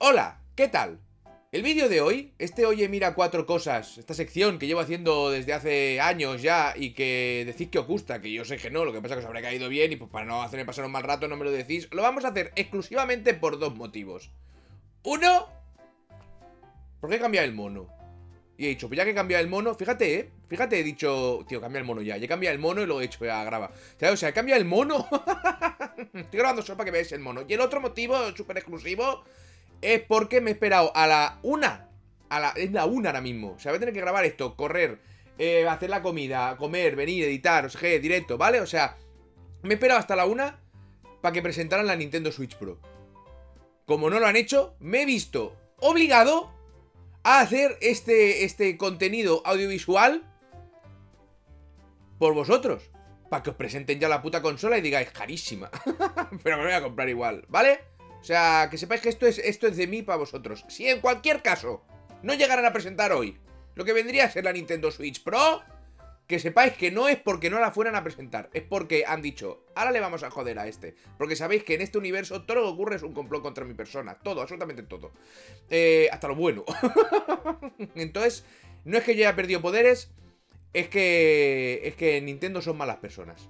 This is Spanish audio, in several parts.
Hola, ¿qué tal? El vídeo de hoy, este Oye Mira Cuatro Cosas, esta sección que llevo haciendo desde hace años ya y que decís que os gusta, que yo sé que no, lo que pasa es que os habrá caído bien y pues para no hacerme pasar un mal rato no me lo decís, lo vamos a hacer exclusivamente por dos motivos. Uno, porque he cambiado el mono. Y he dicho, pues ya que he cambiado el mono, fíjate, ¿eh? Fíjate, he dicho, tío, cambia el mono ya. Ya he cambiado el mono y lo he hecho, ya graba. O sea, he cambiado el mono. Estoy grabando solo para que veáis el mono. Y el otro motivo, súper exclusivo, es porque me he esperado a la una. A la, es la una ahora mismo. O sea, voy a tener que grabar esto, correr, eh, hacer la comida, comer, venir, editar, o sea, directo, ¿vale? O sea, me he esperado hasta la una para que presentaran la Nintendo Switch Pro. Como no lo han hecho, me he visto obligado a hacer este, este contenido audiovisual por vosotros. Para que os presenten ya la puta consola y digáis, carísima. Pero me voy a comprar igual, ¿vale? O sea, que sepáis que esto es, esto es de mí para vosotros. Si en cualquier caso no llegaran a presentar hoy lo que vendría a ser la Nintendo Switch Pro, que sepáis que no es porque no la fueran a presentar, es porque han dicho, ahora le vamos a joder a este. Porque sabéis que en este universo todo lo que ocurre es un complot contra mi persona. Todo, absolutamente todo. Eh, hasta lo bueno. Entonces, no es que yo haya perdido poderes, es que, es que Nintendo son malas personas.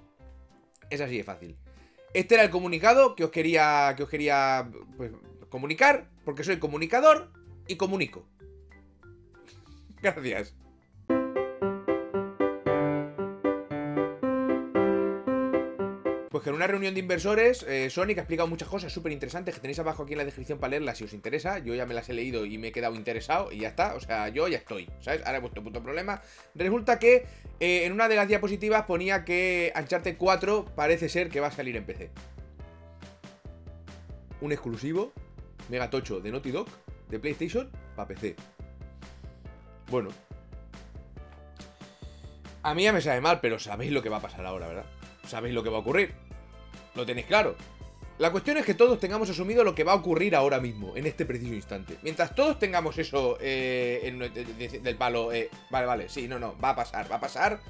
Es así de fácil. Este era el comunicado que os quería, que os quería pues, comunicar, porque soy comunicador y comunico. Gracias. Pues que en una reunión de inversores, eh, Sonic ha explicado muchas cosas súper interesantes que tenéis abajo aquí en la descripción para leerlas si os interesa. Yo ya me las he leído y me he quedado interesado y ya está. O sea, yo ya estoy, ¿sabes? Ahora he vuestro puto problema. Resulta que eh, en una de las diapositivas ponía que Uncharted 4 parece ser que va a salir en PC. Un exclusivo, megatocho de Naughty Dog, de PlayStation, para PC. Bueno. A mí ya me sabe mal, pero sabéis lo que va a pasar ahora, ¿verdad? sabéis lo que va a ocurrir. Lo tenéis claro. La cuestión es que todos tengamos asumido lo que va a ocurrir ahora mismo, en este preciso instante. Mientras todos tengamos eso eh, en, del palo, eh, vale, vale, sí, no, no, va a pasar, va a pasar.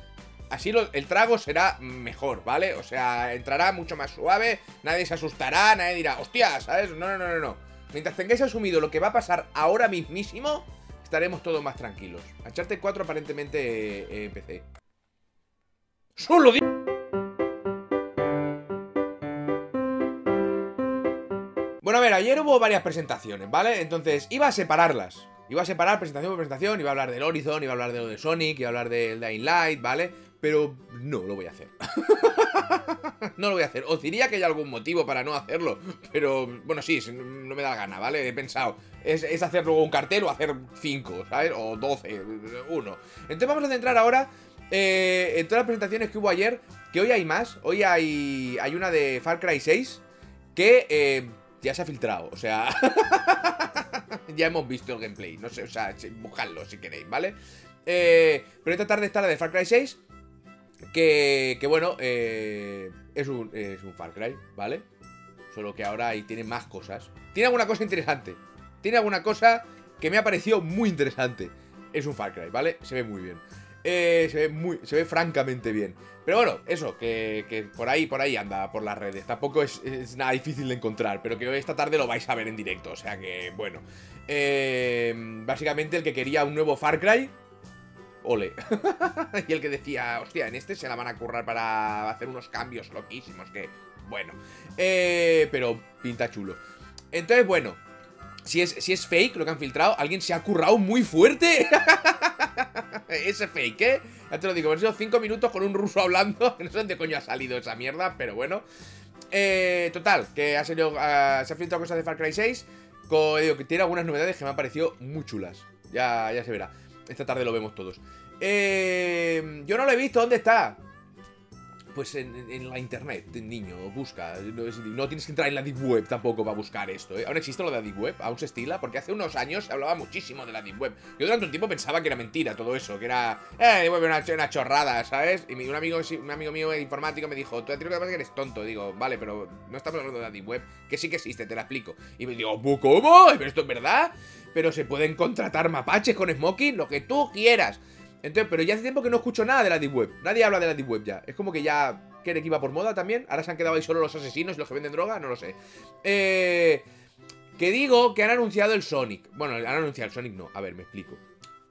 Así el trago será mejor, ¿vale? O sea, entrará mucho más suave, nadie se asustará, nadie dirá, hostia, ¿sabes? No, no, no, no, no. Mientras tengáis asumido lo que va a pasar ahora mismísimo, estaremos todos más tranquilos. Uncharted 4 aparentemente eh, empecé. ¡Solo Bueno, a ver, ayer hubo varias presentaciones, ¿vale? Entonces, iba a separarlas. Iba a separar presentación por presentación, iba a hablar del Horizon, iba a hablar de lo de Sonic, iba a hablar del Dying Light, ¿vale? Pero no lo voy a hacer. no lo voy a hacer. Os diría que hay algún motivo para no hacerlo. Pero, bueno, sí, no me da la gana, ¿vale? He pensado, es, hacer luego un cartel o hacer cinco, ¿sabes? O doce, uno. Entonces vamos a centrar ahora eh, en todas las presentaciones que hubo ayer. Que hoy hay más. Hoy hay, hay una de Far Cry 6. Que eh, ya se ha filtrado, o sea... ya hemos visto el gameplay, no sé, o sea, buscadlo si queréis, ¿vale? Eh, pero esta tarde está la de Far Cry 6, que, que bueno, eh, es, un, es un Far Cry, ¿vale? Solo que ahora ahí tiene más cosas. Tiene alguna cosa interesante, tiene alguna cosa que me ha parecido muy interesante. Es un Far Cry, ¿vale? Se ve muy bien. Eh, se ve muy, se ve francamente bien. Pero bueno, eso, que, por ahí, por ahí anda, por las redes. Tampoco es, nada difícil de encontrar, pero que esta tarde lo vais a ver en directo. O sea que, bueno. Eh, básicamente el que quería un nuevo Far Cry, ole. y el que decía, hostia, en este se la van a currar para hacer unos cambios loquísimos, que, bueno. Eh, pero pinta chulo. Entonces, bueno, si es, si es fake lo que han filtrado, alguien se ha currado muy fuerte. Ese fake, ¿eh? Ya te lo digo, han sido 5 minutos con un ruso hablando. No sé dónde coño ha salido esa mierda, pero bueno. Eh, total, que ha salido, ah, se ha filtrado cosas de Far Cry 6. digo, que tiene algunas novedades que me han parecido muy chulas. Ya, ya se verá. Esta tarde lo vemos todos. Eh, yo no lo he visto, ¿dónde está? Pues en, la internet, niño, busca. No, tienes que entrar en la Deep Web tampoco para buscar esto, ¿eh? ¿Aún existe lo de la Deep Web? ¿Aún se estila? Porque hace unos años se hablaba muchísimo de la Deep Web. Yo durante un tiempo pensaba que era mentira todo eso, que era, eh, Deep una, chorrada, ¿sabes? Y un amigo, un amigo mío informático me dijo, tú creo que eres tonto. Digo, vale, pero no estamos hablando de la Deep Web, que sí que existe, te la explico. Y me digo, ¿cómo? ¿Pero esto es verdad? Pero se pueden contratar mapaches con smoking, lo que tú quieras. Entonces, pero ya hace tiempo que no escucho nada de la Deep Web. Nadie habla de la Deep Web ya. Es como que ya que iba por moda también. Ahora se han quedado ahí solo los asesinos y los que venden droga, no lo sé. Eh, Que digo que han anunciado el Sonic. Bueno, han anunciado el Sonic, no. A ver, me explico.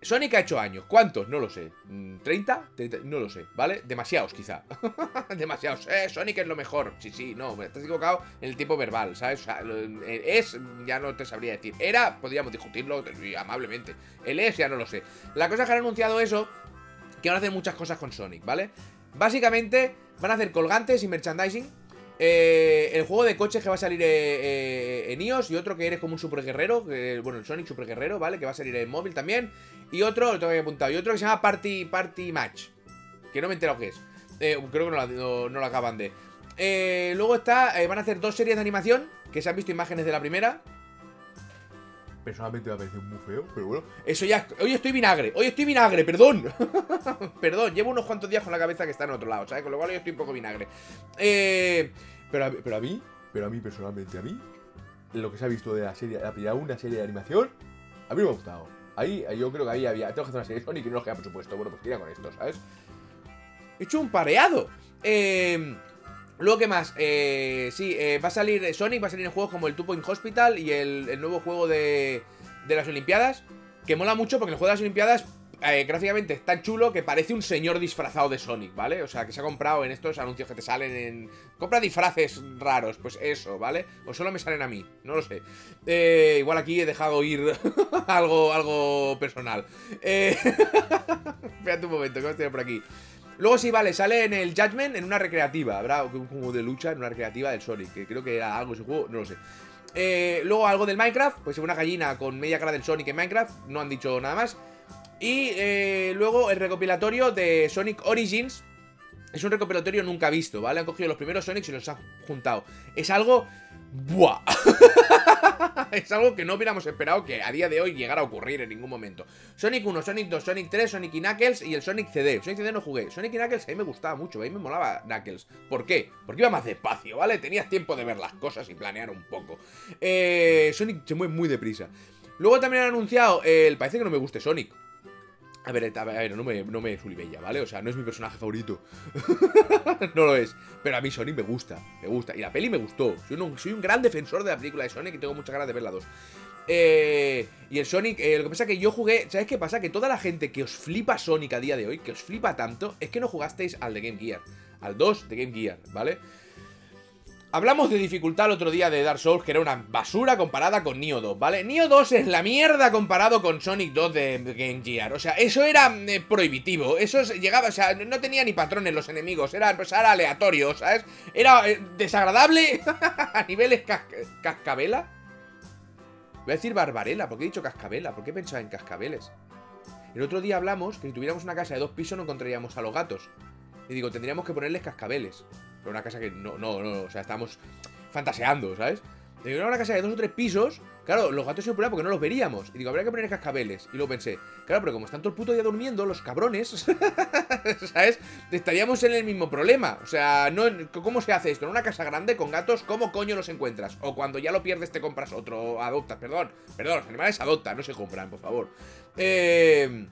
Sonic ha hecho años. ¿Cuántos? No lo sé. ¿30? No lo sé, ¿vale? Demasiados, quizá. Demasiados. Eh, Sonic es lo mejor. Sí, sí, no, me estás equivocado en el tiempo verbal, ¿sabes? O sea, es, ya no te sabría decir. Era, podríamos discutirlo amablemente. El es, ya no lo sé. La cosa es que han anunciado eso, que van a hacer muchas cosas con Sonic, ¿vale? Básicamente, van a hacer colgantes y merchandising eh, el juego de coches que va a salir eh, eh, en iOS y otro que eres como un super guerrero, bueno, el Sonic super guerrero, ¿vale? Que va a salir en móvil también. Y otro, lo tengo que apuntado, y otro que se llama Party, Party Match, que no me he enterado qué es. creo que no, lo acaban de. luego está, van a hacer dos series de animación, que se han visto imágenes de la primera. Personalmente me ha parecido muy feo, pero bueno. Eso ya. Hoy estoy vinagre, hoy estoy vinagre, perdón. perdón, llevo unos cuantos días con la cabeza que está en otro lado, ¿sabes? Con lo cual hoy estoy un poco vinagre. Eh, pero, a, pero a mí, pero a mí personalmente, a mí, lo que se ha visto de la serie, la primera una serie de animación, a mí me ha gustado. Ahí, yo creo que ahí había. Tengo que hacer una serie de Sonic y no nos queda presupuesto. Bueno, pues tira con esto, ¿sabes? He hecho un pareado. Eh. Luego, ¿qué más? Eh, sí, eh, va a salir Sonic, va a salir en juegos como el Two Point Hospital y el, nuevo juego de, de, las Olimpiadas, que mola mucho porque el juego de las Olimpiadas eh, gráficamente es tan chulo que parece un señor disfrazado de Sonic, ¿vale? O sea, que se ha comprado en estos anuncios que te salen en... Compra disfraces raros, pues eso, ¿vale? O solo me salen a mí, no lo sé. Eh, igual aquí he dejado ir algo, algo personal. Eh... Espérate un momento, que a tener por aquí. Luego sí, vale, sale en el Judgment en una recreativa. Habrá un juego de lucha en una recreativa del Sonic, que creo que era algo ese juego, no lo sé. Eh, luego algo del Minecraft, pues una gallina con media cara del Sonic en Minecraft, no han dicho nada más. Y eh, luego el recopilatorio de Sonic Origins, es un recopilatorio nunca visto, ¿vale? Han cogido los primeros Sonics y los han juntado. Es algo ¡Buah! es algo que no hubiéramos esperado que a día de hoy llegara a ocurrir en ningún momento. Sonic 1, Sonic 2, Sonic 3, Sonic y Knuckles y el Sonic CD. Sonic CD no jugué. Sonic y Knuckles a mí me gustaba mucho, a mí me molaba Knuckles. ¿Por qué? Porque iba más despacio, ¿vale? Tenías tiempo de ver las cosas y planear un poco. Eh, Sonic se mueve muy deprisa. Luego también han anunciado, el parece que no me guste Sonic. A ver, a ver, no me, no me Bella, ¿vale? O sea, no es mi personaje favorito. no lo es. Pero a mí Sonic me gusta, me gusta. Y la peli me gustó. Soy un, soy un gran defensor de la película de Sonic y tengo muchas ganas de ver la 2. Eh, y el Sonic, eh, lo que pasa es que yo jugué. ¿Sabes qué pasa? Que toda la gente que os flipa Sonic a día de hoy, que os flipa tanto, es que no jugasteis al de Game Gear. Al 2 de Game Gear, ¿vale? Hablamos de dificultad el otro día de Dark Souls, que era una basura comparada con Nioh 2, ¿vale? Nioh 2 es la mierda comparado con Sonic 2 de Game Gear. O sea, eso era eh, prohibitivo. Eso llegaba, o sea, no tenía ni patrones los enemigos. Era, era aleatorio, ¿sabes? Era eh, desagradable a niveles cascabela. Voy a decir barbarela, porque he dicho cascabela. ¿Por qué pensaba en cascabeles? El otro día hablamos que si tuviéramos una casa de dos pisos no encontraríamos a los gatos. Y digo, tendríamos que ponerles cascabeles. Pero una casa que no, no, no, o sea, estamos fantaseando, ¿sabes? Digo, una casa de dos o tres pisos, claro, los gatos se ponen porque no los veríamos. Y digo, habría que poner cascabeles. Y luego pensé, claro, pero como están todo el puto día durmiendo, los cabrones, ¿sabes? Estaríamos en el mismo problema. O sea, no, ¿cómo se hace esto? En una casa grande con gatos, ¿cómo coño los encuentras? O cuando ya lo pierdes te compras otro, adoptas, perdón. Perdón, los animales adoptan, no se compran, por favor. Eh...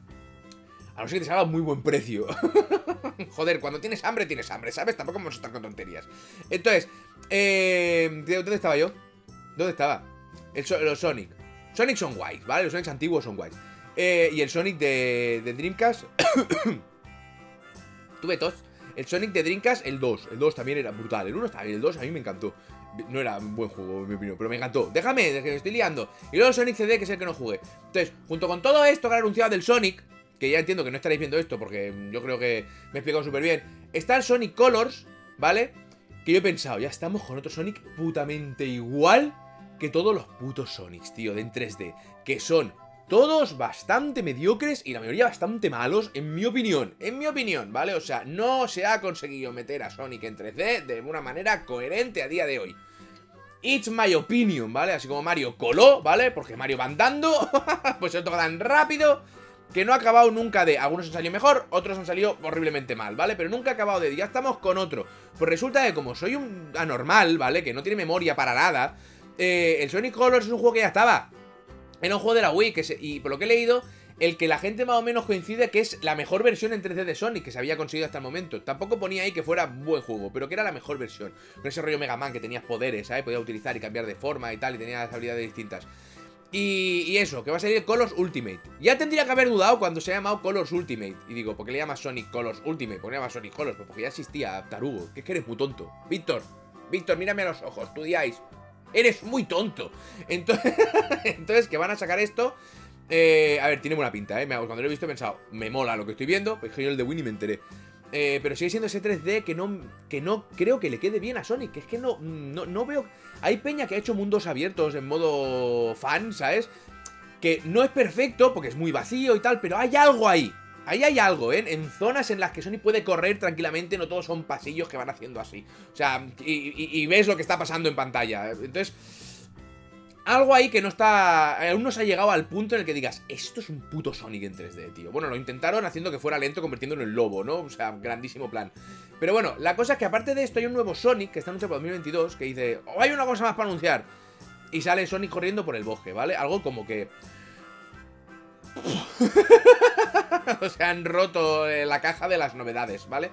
A no ser que te salga muy buen precio. Joder, cuando tienes hambre, tienes hambre, ¿sabes? Tampoco vamos a estar con tonterías. Entonces, eh, ¿dónde estaba yo? ¿Dónde estaba? El, los Sonic. Sonic son guays, ¿vale? Los Sonics antiguos son guays. Eh, y el Sonic de, de Dreamcast. Tuve tos. El Sonic de Dreamcast, el 2. El 2 también era brutal. El 1 está bien, el 2 a mí me encantó. No era un buen juego, en mi opinión, pero me encantó. Déjame, que me estoy liando. Y luego el Sonic CD, que es el que no jugué. Entonces, junto con todo esto que han anunciado del Sonic, que ya entiendo que no estaréis viendo esto porque yo creo que me he explicado súper bien. Está el Sonic Colors, ¿vale? Que yo he pensado, ya estamos con otro Sonic putamente igual que todos los putos Sonics, tío, de en 3D. Que son todos bastante mediocres y la mayoría bastante malos, en mi opinión. En mi opinión, ¿vale? O sea, no se ha conseguido meter a Sonic en 3D de una manera coherente a día de hoy. It's my opinion, ¿vale? Así como Mario coló, ¿vale? Porque Mario va andando, pues se toca tan rápido que no ha acabado nunca de... Algunos han salido mejor, otros han salido horriblemente mal, ¿vale? Pero nunca ha acabado de... Ya estamos con otro. Pues resulta que como soy un anormal, ¿vale? Que no tiene memoria para nada, eh, el Sonic Colors es un juego que ya estaba. Era un juego de la Wii, que y por lo que he leído, el que la gente más o menos coincide que es la mejor versión en 3D de Sonic que se había conseguido hasta el momento. Tampoco ponía ahí que fuera buen juego, pero que era la mejor versión. Con ese rollo Mega Man que tenías poderes, ¿sabes? Podía utilizar y cambiar de forma y tal, y tenía habilidades distintas. Y, eso, que va a salir Colors Ultimate. Ya tendría que haber dudado cuando se ha llamado Colors Ultimate. Y digo, ¿por qué le llamas Sonic Colors Ultimate? ¿Por qué le llamas Sonic Colors? Pues porque ya existía Tarugo. Que es que eres muy tonto. Víctor, Víctor, mírame a los ojos, estudiáis. Eres muy tonto. Entonces, entonces que van a sacar esto. Eh, a ver, tiene buena pinta, ¿eh? Cuando lo he visto he pensado, me mola lo que estoy viendo. Pues yo el de Winnie me enteré. Eh, pero sigue siendo ese 3D que no, que no creo que le quede bien a Sonic. Que es que no, no, no veo. Hay peña que ha hecho mundos abiertos en modo fan, ¿sabes? Que no es perfecto porque es muy vacío y tal, pero hay algo ahí. Ahí hay algo, ¿eh? En zonas en las que Sonic puede correr tranquilamente, no todos son pasillos que van haciendo así. O sea, y, ves lo que está pasando en pantalla. Entonces, algo ahí que no está... Aún no se ha llegado al punto en el que digas, esto es un puto Sonic en 3D, tío. Bueno, lo intentaron haciendo que fuera lento, convirtiéndolo en lobo, ¿no? O sea, grandísimo plan. Pero bueno, la cosa es que aparte de esto hay un nuevo Sonic que está anunciado para 2022 que dice, oh, hay una cosa más para anunciar. Y sale Sonic corriendo por el bosque, ¿vale? Algo como que... o sea, han roto eh, la caja de las novedades, ¿vale?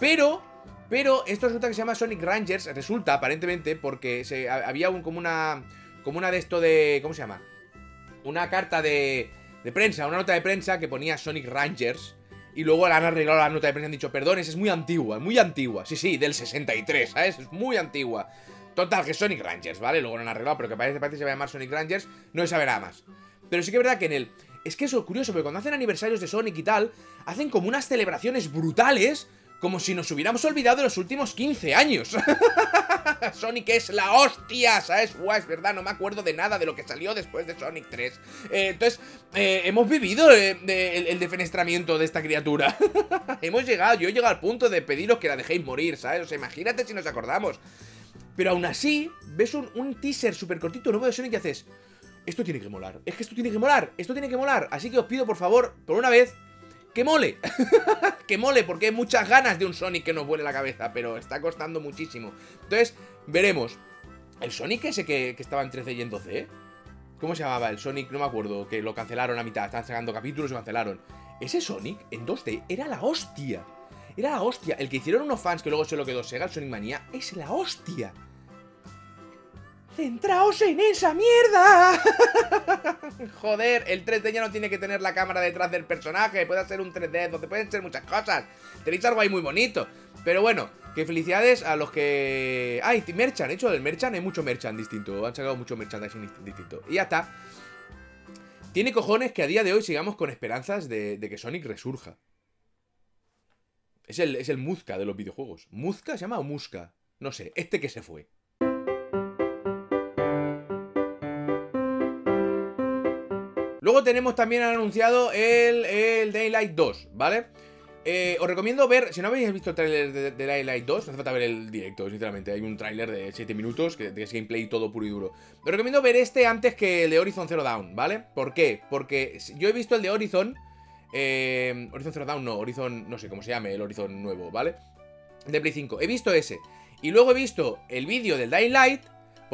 Pero, pero esto resulta que se llama Sonic Rangers, resulta aparentemente porque se, había un, como una, como una de esto de, ¿cómo se llama? Una carta de, de prensa, una nota de prensa que ponía Sonic Rangers y luego la han arreglado la nota de prensa y han dicho, perdón, es muy antigua, muy antigua. Sí, sí, del 63, ¿sabes? Es muy antigua. Total, que Sonic Rangers, ¿vale? Luego lo han arreglado, pero que parece, parece que se va a llamar Sonic Rangers, no se sabe más. Pero sí que es verdad que en el... Es que eso es curioso, porque cuando hacen aniversarios de Sonic y tal, hacen como unas celebraciones brutales, como si nos hubiéramos olvidado de los últimos 15 años. Sonic es la hostia, ¿sabes? Es verdad, no me acuerdo de nada de lo que salió después de Sonic 3. Eh, entonces, eh, hemos vivido eh, el, defenestramiento de esta criatura. hemos llegado, yo he llegado al punto de pediros que la dejéis morir, ¿sabes? O sea, imagínate si nos acordamos. Pero aún así, ves un, un teaser súper cortito nuevo de Sonic y haces... Esto tiene que molar. Es que esto tiene que molar. Esto tiene que molar. Así que os pido, por favor, por una vez, que mole. que mole, porque hay muchas ganas de un Sonic que nos vuele la cabeza. Pero está costando muchísimo. Entonces, veremos. El Sonic ese que, estaba en 13 y en 12, ¿Cómo se llamaba? El Sonic, no me acuerdo, que lo cancelaron a mitad. Estaban sacando capítulos y cancelaron. Ese Sonic en 2D era la hostia. Era la hostia. El que hicieron unos fans que luego se lo quedó Sega, el Sonic Manía, es la hostia. ¡Centraos en esa mierda! Joder, el 3D ya no tiene que tener la cámara detrás del personaje. Puede ser un 3D donde pueden ser muchas cosas. Tenéis algo ahí muy bonito. Pero bueno, que felicidades a los que... ¡Ay! Merchan, hecho del Merchan hay mucho Merchan distinto. Han sacado mucho merchandising distinto. Y ya está. Tiene cojones que a día de hoy sigamos con esperanzas de, que Sonic resurja. Es el, es el de los videojuegos. ¿Muzca se llama o Musca? No sé, este que se fue. Luego tenemos también anunciado el, el Daylight 2, ¿vale? Eh, os recomiendo ver, si no habéis visto el tráiler de, Daylight 2, no hace falta ver el directo, sinceramente. Hay un tráiler de 7 minutos que, es gameplay todo puro y duro. Os recomiendo ver este antes que el de Horizon Zero Dawn, ¿vale? ¿Por qué? Porque yo he visto el de Horizon. Eh, Horizon Zero Dawn, no, Horizon, no sé cómo se llame, el Horizon nuevo, ¿vale? De Play 5. He visto ese. Y luego he visto el vídeo del Daylight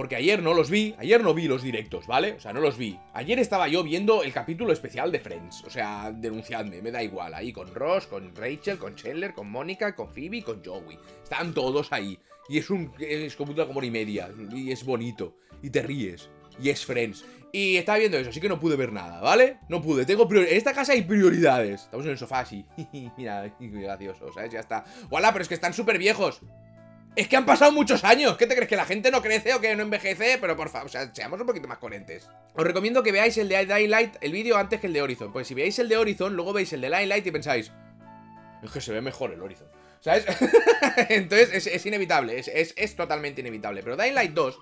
porque ayer no los vi, ayer no vi los directos, ¿vale? O sea, no los vi. Ayer estaba yo viendo el capítulo especial de Friends. O sea, denunciadme, me da igual. Ahí con Ross, con Rachel, con Chandler, con Mónica, con Phoebe, con Joey. Están todos ahí. Y es un. Es como una hora y media. Y es bonito. Y te ríes. Y es Friends. Y estaba viendo eso, así que no pude ver nada, ¿vale? No pude, tengo prioridades. En esta casa hay prioridades. Estamos en el sofá así. Mira, gracioso, ¿sabes? Ya está. ¡Hola! Pero es que están súper viejos. Es que han pasado muchos años. ¿Qué te crees? ¿Que la gente no crece o que no envejece? Pero por favor, o sea, seamos un poquito más coherentes. Os recomiendo que veáis el de Daylight, el vídeo antes que el de Horizon. Pues si veáis el de Horizon, luego veis el de Daylight y pensáis, es que se ve mejor el Horizon. ¿Sabes? Entonces es, inevitable, es, totalmente inevitable. Pero Daylight 2,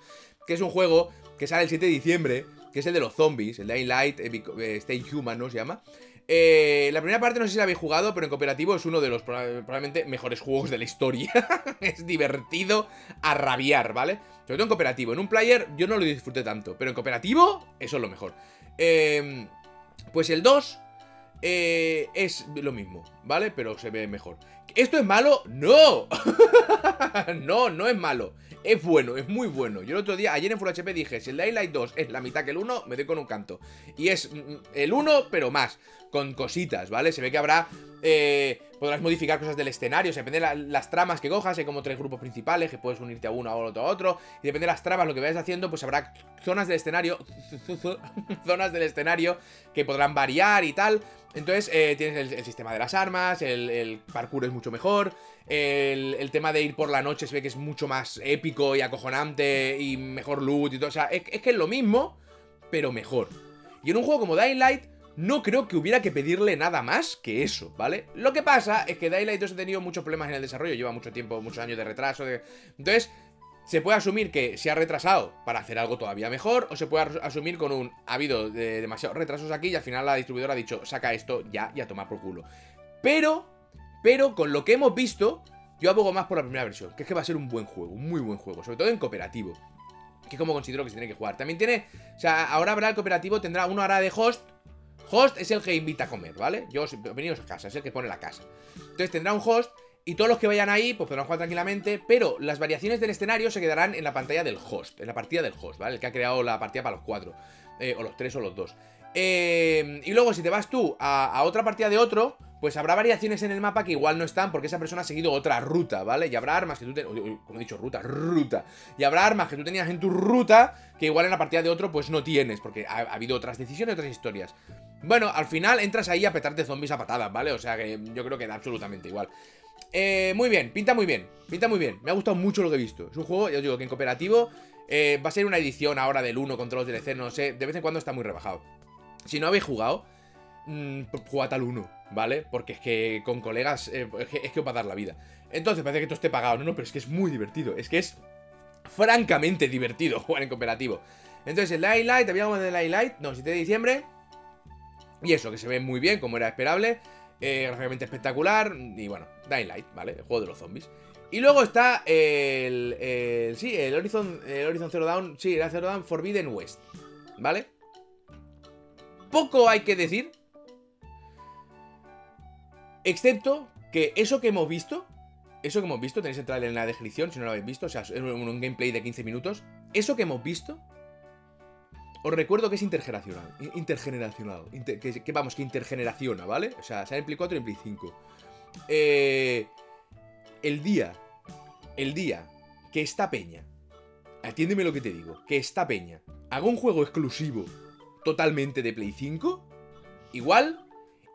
que es un juego que sale el 7 de diciembre, que es el de los zombies, el Daylight eh, Stay Human, ¿no? Se llama. Eh, la primera parte no sé si la habéis jugado, pero en cooperativo es uno de los probablemente mejores juegos de la historia. es divertido a rabiar, ¿vale? Sobre todo en cooperativo. En un player yo no lo disfruté tanto, pero en cooperativo eso es lo mejor. Em, pues el 2 eh, es lo mismo, ¿vale? Pero se ve mejor. ¿Esto es malo? ¡No! no, no es malo. Es bueno, es muy bueno. Yo el otro día, ayer en Full HP dije, si el Dying Light 2 es la mitad que el 1, me doy con un canto. Y es mm, el 1, pero más, con cositas, ¿vale? Se ve que habrá... Eh, podrás modificar cosas del escenario, o sea, depende de las tramas que cojas, hay como tres grupos principales que puedes unirte a uno, a otro, a otro, y depende de las tramas, lo que vayas haciendo, pues habrá zonas del escenario, zonas del escenario que podrán variar y tal, entonces eh, tienes el, sistema de las armas, el, parkour es mucho mejor, el, tema de ir por la noche se ve que es mucho más épico y acojonante y mejor loot y todo, o sea, es, que es lo mismo, pero mejor. Y en un juego como Dying Light no creo que hubiera que pedirle nada más que eso, ¿vale? Lo que pasa es que Daylight 2 ha tenido muchos problemas en el desarrollo, lleva mucho tiempo, muchos años de retraso, entonces se puede asumir que se ha retrasado para hacer algo todavía mejor, o se puede asumir con un ha habido demasiados retrasos aquí y al final la distribuidora ha dicho saca esto ya y a tomar por culo. Pero, pero con lo que hemos visto, yo abogo más por la primera versión, que es que va a ser un buen juego, un muy buen juego, sobre todo en cooperativo. Que es como considero que se tiene que jugar. También tiene, o sea, ahora habrá el cooperativo, tendrá uno hará de host Host es el que invita a comer, ¿vale? Yo, venidos a casa, es el que pone la casa. Entonces tendrá un host y todos los que vayan ahí, pues podrán jugar tranquilamente, pero las variaciones del escenario se quedarán en la pantalla del host, en la partida del host, ¿vale? El que ha creado la partida para los cuatro, eh, o los tres o los dos. Eh, y luego si te vas tú a, otra partida de otro, pues habrá variaciones en el mapa que igual no están porque esa persona ha seguido otra ruta, ¿vale? Y habrá armas que tú tenías, como he dicho, ruta, ruta. Y habrá armas que tú tenías en tu ruta que igual en la partida de otro pues no tienes, porque ha, ha habido otras decisiones, otras historias. Bueno, al final entras ahí a petarte zombies a patadas, ¿vale? O sea que yo creo que da absolutamente igual. Eh, muy bien, pinta muy bien, pinta muy bien. Me ha gustado mucho lo que he visto. Es un juego, ya os digo, que en cooperativo eh, va a ser una edición ahora del 1 contra los DLC, no sé. De vez en cuando está muy rebajado. Si no habéis jugado, mmm, jugad al 1, ¿vale? Porque es que con colegas eh, es, que, os va a dar la vida. Entonces parece que esto esté pagado. No, no, pero es que es muy divertido. Es que es francamente divertido jugar en cooperativo. Entonces el Light Light, habíamos de Light Light, no, 7 de diciembre. Y eso, que se ve muy bien, como era esperable. Eh, realmente espectacular. Y bueno, Dying Light, ¿vale? El juego de los zombies. Y luego está el, el, sí, el Horizon, el Horizon Zero Dawn, sí, era Zero Dawn Forbidden West, ¿vale? Poco hay que decir, excepto que eso que hemos visto, eso que hemos visto, tenéis el trailer en la descripción si no lo habéis visto, o sea, es un gameplay de 15 minutos, eso que hemos visto os recuerdo que es intergeneracional. Intergeneracional. que, vamos, que intergeneraciona, ¿vale? O sea, sale en Play 4 y en Play 5. Eh, el día. El día que esta peña. Atiéndeme lo que te digo. Que esta peña haga un juego exclusivo totalmente de Play 5. Igual.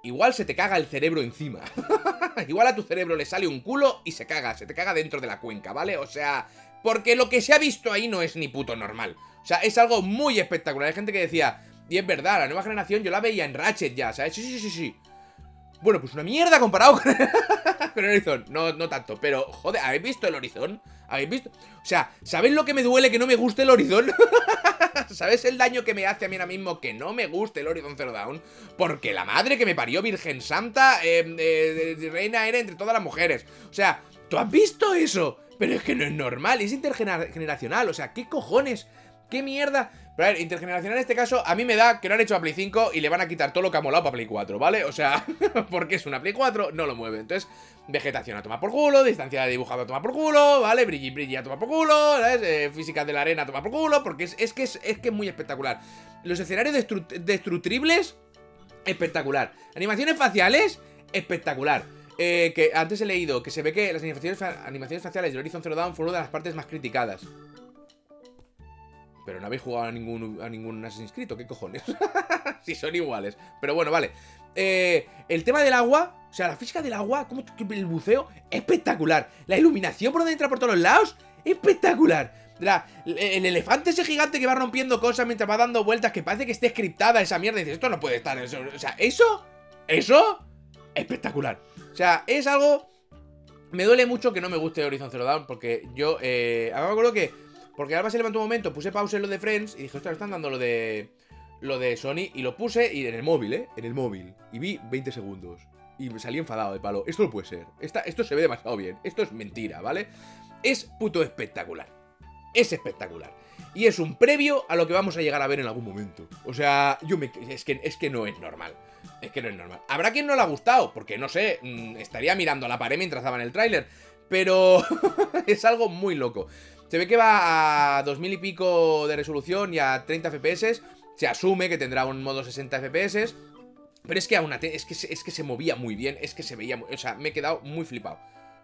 Igual se te caga el cerebro encima. igual a tu cerebro le sale un culo y se caga. Se te caga dentro de la cuenca, ¿vale? O sea. Porque lo que se ha visto ahí no es ni puto normal. O sea, es algo muy espectacular. Hay gente que decía, y es verdad, la nueva generación yo la veía en Ratchet ya, ¿sabes? Sí, sí, sí, sí. Bueno, pues una mierda comparado con, el Horizon. No, no tanto, pero, joder, ¿habéis visto el Horizon? ¿Habéis visto? O sea, ¿sabéis lo que me duele que no me guste el Horizon? ¿Sabes el daño que me hace a mí ahora mismo que no me guste el Horizon Zero Dawn? Porque la madre que me parió Virgen Santa, eh, eh, reina era entre todas las mujeres. O sea, ¿tú has visto eso? Pero es que no es normal, es intergeneracional. O sea, ¿qué cojones? ¿Qué mierda? Pero a ver, intergeneracional en este caso, a mí me da que lo han hecho a Play 5 y le van a quitar todo lo que ha molado para Play 4, ¿vale? O sea, porque es una Play 4, no lo mueve. Entonces, vegetación a tomar por culo, distancia de dibujado a tomar por culo, ¿vale? Brilli brilli a tomar por culo, ¿sabes? Eh, física de la arena a tomar por culo, porque es, que, es, muy espectacular. Los escenarios destructibles, espectacular. Animaciones faciales, espectacular. Eh, que antes he leído que se ve que las animaciones, animaciones faciales de Horizon Zero Dawn fueron una de las partes más criticadas. Pero no habéis jugado a ningún, a ningún Assassin's Creed, ¿qué cojones? si son iguales. Pero bueno, vale. Eh, el tema del agua, o sea, la física del agua, el buceo, espectacular. La iluminación por donde entra por todos los lados, espectacular. el elefante ese gigante que va rompiendo cosas mientras va dando vueltas, que parece que esté scriptada esa mierda. Y dices, esto no puede estar. Eso. O sea, eso, eso, espectacular. O sea, es algo. Me duele mucho que no me guste Horizon Zero Dawn, porque yo. Eh, me acuerdo que porque Alba se levantó un momento, puse pausa en lo de Friends y dije, ostras, están dando lo de. Lo de Sony y lo puse y en el móvil, ¿eh? En el móvil. Y vi 20 segundos. Y me salí enfadado de palo. Esto no puede ser. esto se ve demasiado bien. Esto es mentira, ¿vale? Es puto espectacular. Es espectacular. Y es un previo a lo que vamos a llegar a ver en algún momento. O sea, yo me. Es que, es que no es normal. Es que no es normal. Habrá quien no le ha gustado, porque no sé, mm, estaría mirando a la pared mientras daban el tráiler. Pero es algo muy loco. Se ve que va a 2000 y pico de resolución y a 30 FPS. Se asume que tendrá un modo 60 FPS. Pero es que aún es que, es que se movía muy bien, es que se veía muy, O sea, me he quedado muy flipado.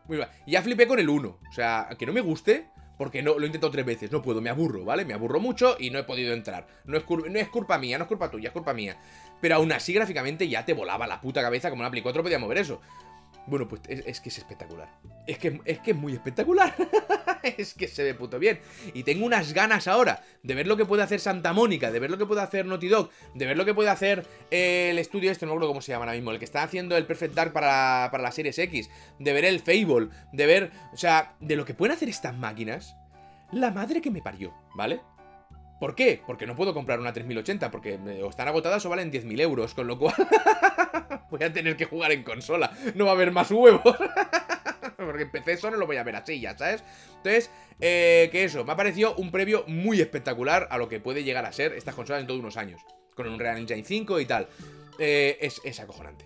Muy bien. Ya flipé con el 1. O sea, que no me guste, porque no, lo he intentado tres veces, no puedo, me aburro, ¿vale? Me aburro mucho y no he podido entrar. No es, culpa mía, no es culpa tuya, es culpa mía. Pero aún así, gráficamente, ya te volaba la puta cabeza como una Play 4 podía mover eso. Bueno, pues es, que es espectacular. Es que, es que es muy espectacular. es que se ve puto bien. Y tengo unas ganas ahora de ver lo que puede hacer Santa Mónica, de ver lo que puede hacer Naughty Dog, de ver lo que puede hacer eh, el estudio este, no me acuerdo cómo se llama ahora mismo, el que está haciendo el Perfect Dark para, para la Series X, de ver el Fable, de ver, o sea, de lo que pueden hacer estas máquinas. La madre que me parió, ¿vale? ¿Por qué? Porque no puedo comprar una 3080, porque están agotadas o valen 10.000 euros, con lo cual voy a tener que jugar en consola. No va a haber más huevos. porque en PC solo lo voy a ver así, ya sabes. Entonces, eh, que eso, me ha parecido un previo muy espectacular a lo que puede llegar a ser estas consolas en todos unos años. Con un Real Engine 5 y tal. Eh, es, es acojonante.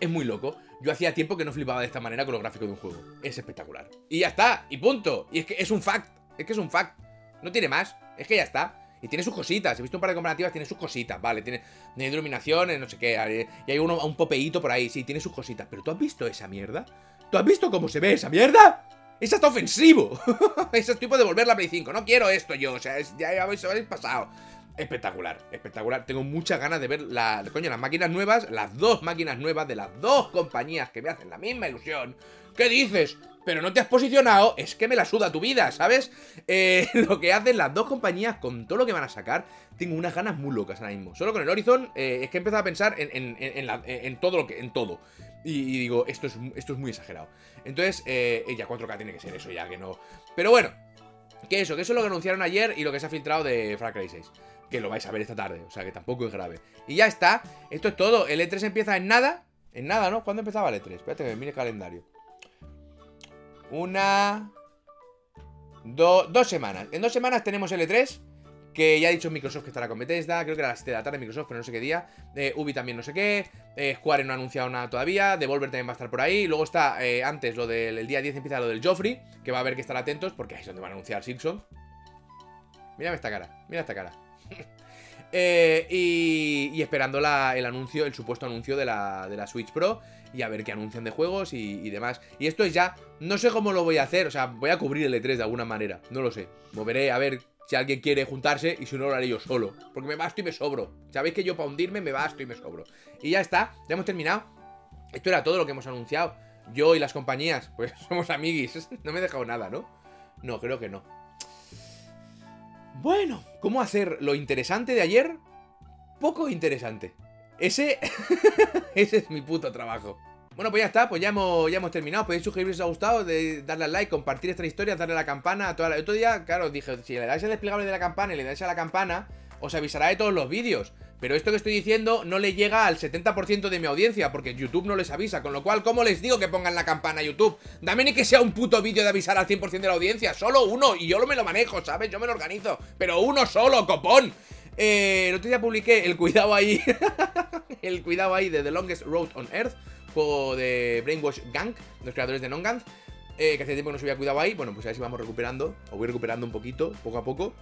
Es muy loco. Yo hacía tiempo que no flipaba de esta manera con los gráficos de un juego. Es espectacular. Y ya está, y punto. Y es que es un fact. Es que es un fact. No tiene más. Es que ya está. Y tiene sus cositas. He visto un par de comparativas, tiene sus cositas, vale. Tiene, iluminación, no sé qué. Y hay uno, un popeíto por ahí, sí, tiene sus cositas. Pero ¿tú has visto esa mierda? ¿Tú has visto cómo se ve esa mierda? ¡Es hasta ofensivo! es tipo de volver la Play 5. No quiero esto yo, o sea, ya habéis, habéis pasado. Espectacular, espectacular. Tengo muchas ganas de ver la, coño, las máquinas nuevas, las dos máquinas nuevas de las dos compañías que me hacen la misma ilusión. ¿Qué dices? Pero no te has posicionado, es que me la suda tu vida, ¿sabes? Eh, lo que hacen las dos compañías con todo lo que van a sacar, tengo unas ganas muy locas ahora mismo. Solo con el Horizon eh, es que he empezado a pensar en, todo lo que. en todo. Y, digo, esto es, esto es muy exagerado. Entonces, eh, ya 4K tiene que ser eso, ya que no. Pero bueno, que eso, que eso es lo que anunciaron ayer y lo que se ha filtrado de Far Cry 6. Que lo vais a ver esta tarde, o sea que tampoco es grave. Y ya está, esto es todo. El E3 empieza en nada. En nada, ¿no? ¿Cuándo empezaba el E3? Espérate que mire el calendario. Una... dos semanas. En dos semanas tenemos L3, que ya ha dicho Microsoft que estará con Bethesda, creo que era las 7 de la tarde Microsoft, pero no sé qué día. Eh, Ubi también no sé qué. Eh, Square no ha anunciado nada todavía. Devolver también va a estar por ahí. Luego está, eh, antes, lo del día 10 empieza lo del Joffrey, que va a haber que estar atentos, porque ahí es donde van a anunciar Simpson. Mírame esta cara, mira esta cara. Eh, y, esperando el anuncio, el supuesto anuncio de la, de la Switch Pro y a ver qué anuncian de juegos y, demás. Y esto es ya, no sé cómo lo voy a hacer, o sea, voy a cubrir el E3 de alguna manera, no lo sé. Moveré a ver si alguien quiere juntarse y si no lo haré yo solo, porque me basto y me sobro. Sabéis que yo para hundirme me basto y me sobro. Y ya está, ya hemos terminado. Esto era todo lo que hemos anunciado. Yo y las compañías, pues somos amiguis. No me he dejado nada, ¿no? No, creo que no. Bueno, ¿cómo hacer lo interesante de ayer? Poco interesante. Ese... ese es mi puto trabajo. Bueno, pues ya está, pues ya hemos, ya hemos terminado. Podéis suscribiros si os ha gustado, darle al like, compartir esta historia, darle a la campana. A toda la... Otro día, claro, dije, si le dais el desplegable de la campana y le dais a la campana, os avisará de todos los vídeos. Pero esto que estoy diciendo no le llega al 70% de mi audiencia, porque YouTube no les avisa. Con lo cual, ¿cómo les digo que pongan la campana a YouTube? Dame ni que sea un puto vídeo de avisar al 100% de la audiencia. Solo uno, y yo lo me lo manejo, ¿sabes? Yo me lo organizo. Pero uno solo, copón. Eh, el otro día publiqué el cuidado ahí. el cuidado ahí de The Longest Road on Earth. Juego de Brainwash Gang, los creadores de Nongant. Eh, que hace tiempo no se había cuidado ahí. Bueno, pues a ver si vamos recuperando. O voy recuperando un poquito, poco a poco.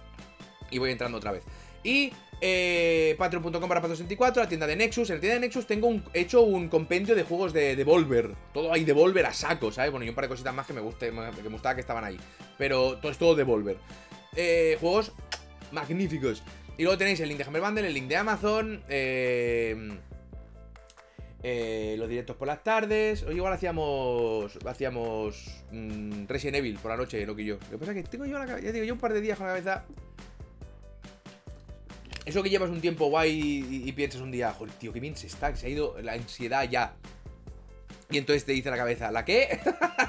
Y voy entrando otra vez. Y eh, Patreon.com para Pato64, la tienda de Nexus. En la tienda de Nexus tengo hecho un compendio de juegos de Devolver. Todo hay Devolver a saco, ¿sabes? Bueno, y un par de cositas más que me, guste, que me gustaba que estaban ahí. Pero todo es todo Devolver. Eh, juegos magníficos. Y luego tenéis el link de Hammer Bundle, el link de Amazon, eh, eh, los directos por las tardes. Hoy igual hacíamos hacíamos mm, Resident Evil por la noche, lo que yo. Lo que pasa es que tengo yo la cabeza, yo un par de días con la cabeza eso que llevas un tiempo guay y, piensas un día, joder, tío, qué bien se está, que se ha ido la ansiedad ya. Y entonces te dice la cabeza, ¿la qué?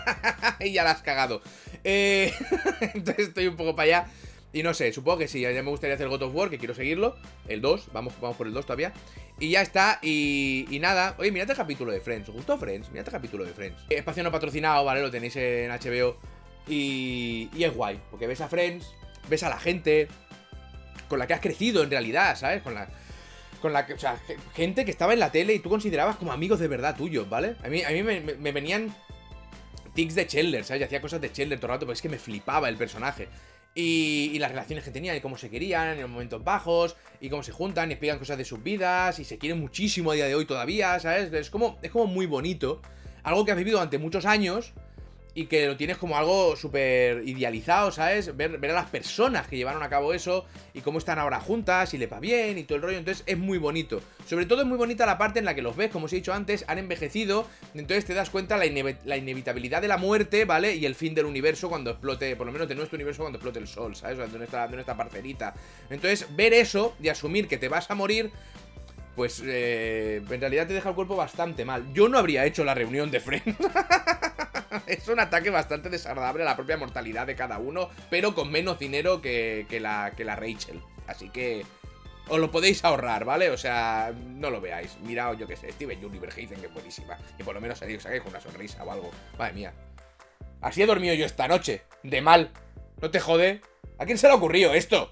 y ya la has cagado. Eh, entonces estoy un poco para allá. Y no sé, supongo que sí, ya me gustaría hacer God of War, que quiero seguirlo. El 2, vamos, vamos por el 2 todavía. Y ya está, y, nada. Oye, mirad el capítulo de Friends. ¿Os gustó Friends? Mirad el capítulo de Friends. Espacio no patrocinado, ¿vale? Lo tenéis en HBO. Y, y es guay, porque ves a Friends, ves a la gente, con la que has crecido en realidad, ¿sabes? Con la con la que, o sea, gente que estaba en la tele y tú considerabas como amigos de verdad tuyos, ¿vale? A mí, a mí me, venían tics de Chandler, ¿sabes? Y hacía cosas de Chandler todo el rato, porque es que me flipaba el personaje. Y, y, las relaciones que tenían y cómo se querían en los momentos bajos y cómo se juntan y explican cosas de sus vidas y se quieren muchísimo a día de hoy todavía, ¿sabes? Es como, es como muy bonito. Algo que has vivido durante muchos años y que lo tienes como algo súper idealizado, ¿sabes? Ver, a las personas que llevaron a cabo eso y cómo están ahora juntas y le va bien y todo el rollo. Entonces es muy bonito. Sobre todo es muy bonita la parte en la que los ves, como os he dicho antes, han envejecido. Entonces te das cuenta la, ine la inevitabilidad de la muerte, ¿vale? Y el fin del universo cuando explote, por lo menos de nuestro universo cuando explote el sol, ¿sabes? de nuestra, de nuestra parcerita. Entonces ver eso y asumir que te vas a morir pues eh, en realidad te deja el cuerpo bastante mal. Yo no habría hecho la reunión de Friends. es un ataque bastante desagradable a la propia mortalidad de cada uno, pero con menos dinero que, que, la, que la Rachel. Así que os lo podéis ahorrar, ¿vale? O sea, no lo veáis. Miraos, yo que sé, Steven Universe dicen que es buenísima. Y por lo menos os sacáis con una sonrisa o algo. Madre mía. Así he dormido yo esta noche. De mal. ¿No te jode? ¿A quién se le ha ocurrido esto?